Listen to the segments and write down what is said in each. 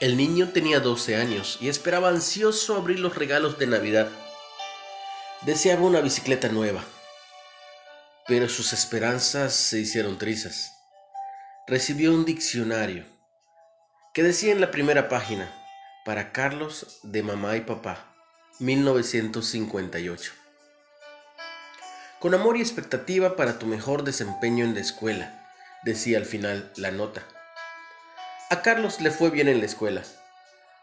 El niño tenía 12 años y esperaba ansioso abrir los regalos de Navidad. Deseaba una bicicleta nueva, pero sus esperanzas se hicieron trizas. Recibió un diccionario que decía en la primera página, para Carlos de mamá y papá, 1958. Con amor y expectativa para tu mejor desempeño en la escuela, decía al final la nota. A Carlos le fue bien en la escuela.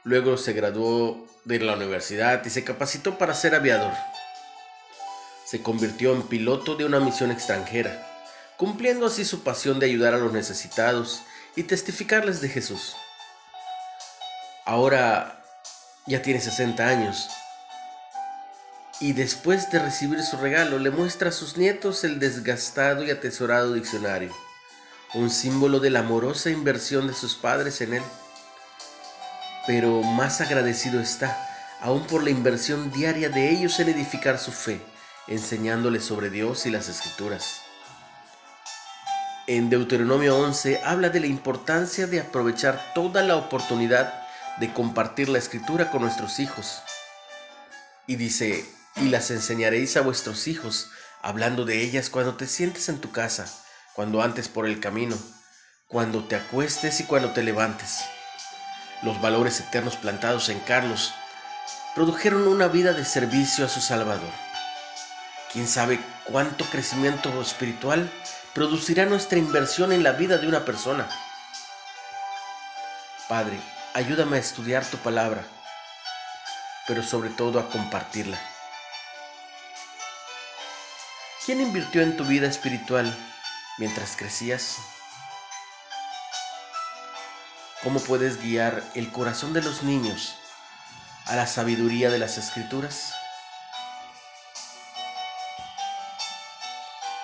Luego se graduó de la universidad y se capacitó para ser aviador. Se convirtió en piloto de una misión extranjera, cumpliendo así su pasión de ayudar a los necesitados y testificarles de Jesús. Ahora ya tiene 60 años y después de recibir su regalo le muestra a sus nietos el desgastado y atesorado diccionario un símbolo de la amorosa inversión de sus padres en él. Pero más agradecido está, aún por la inversión diaria de ellos en edificar su fe, enseñándoles sobre Dios y las escrituras. En Deuteronomio 11 habla de la importancia de aprovechar toda la oportunidad de compartir la escritura con nuestros hijos. Y dice, y las enseñaréis a vuestros hijos, hablando de ellas cuando te sientes en tu casa cuando antes por el camino, cuando te acuestes y cuando te levantes. Los valores eternos plantados en Carlos produjeron una vida de servicio a su Salvador. ¿Quién sabe cuánto crecimiento espiritual producirá nuestra inversión en la vida de una persona? Padre, ayúdame a estudiar tu palabra, pero sobre todo a compartirla. ¿Quién invirtió en tu vida espiritual mientras crecías? ¿Cómo puedes guiar el corazón de los niños a la sabiduría de las escrituras?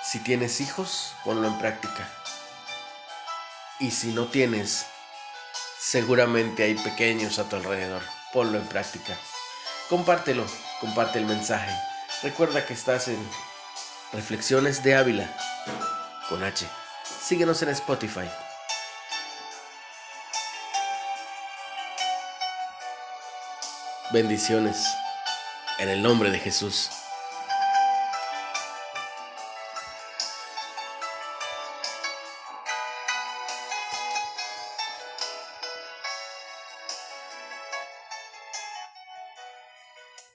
Si tienes hijos, ponlo en práctica. Y si no tienes, seguramente hay pequeños a tu alrededor. Ponlo en práctica. Compártelo, comparte el mensaje. Recuerda que estás en Reflexiones de Ávila con H. Síguenos en Spotify. Bendiciones en el nombre de Jesús.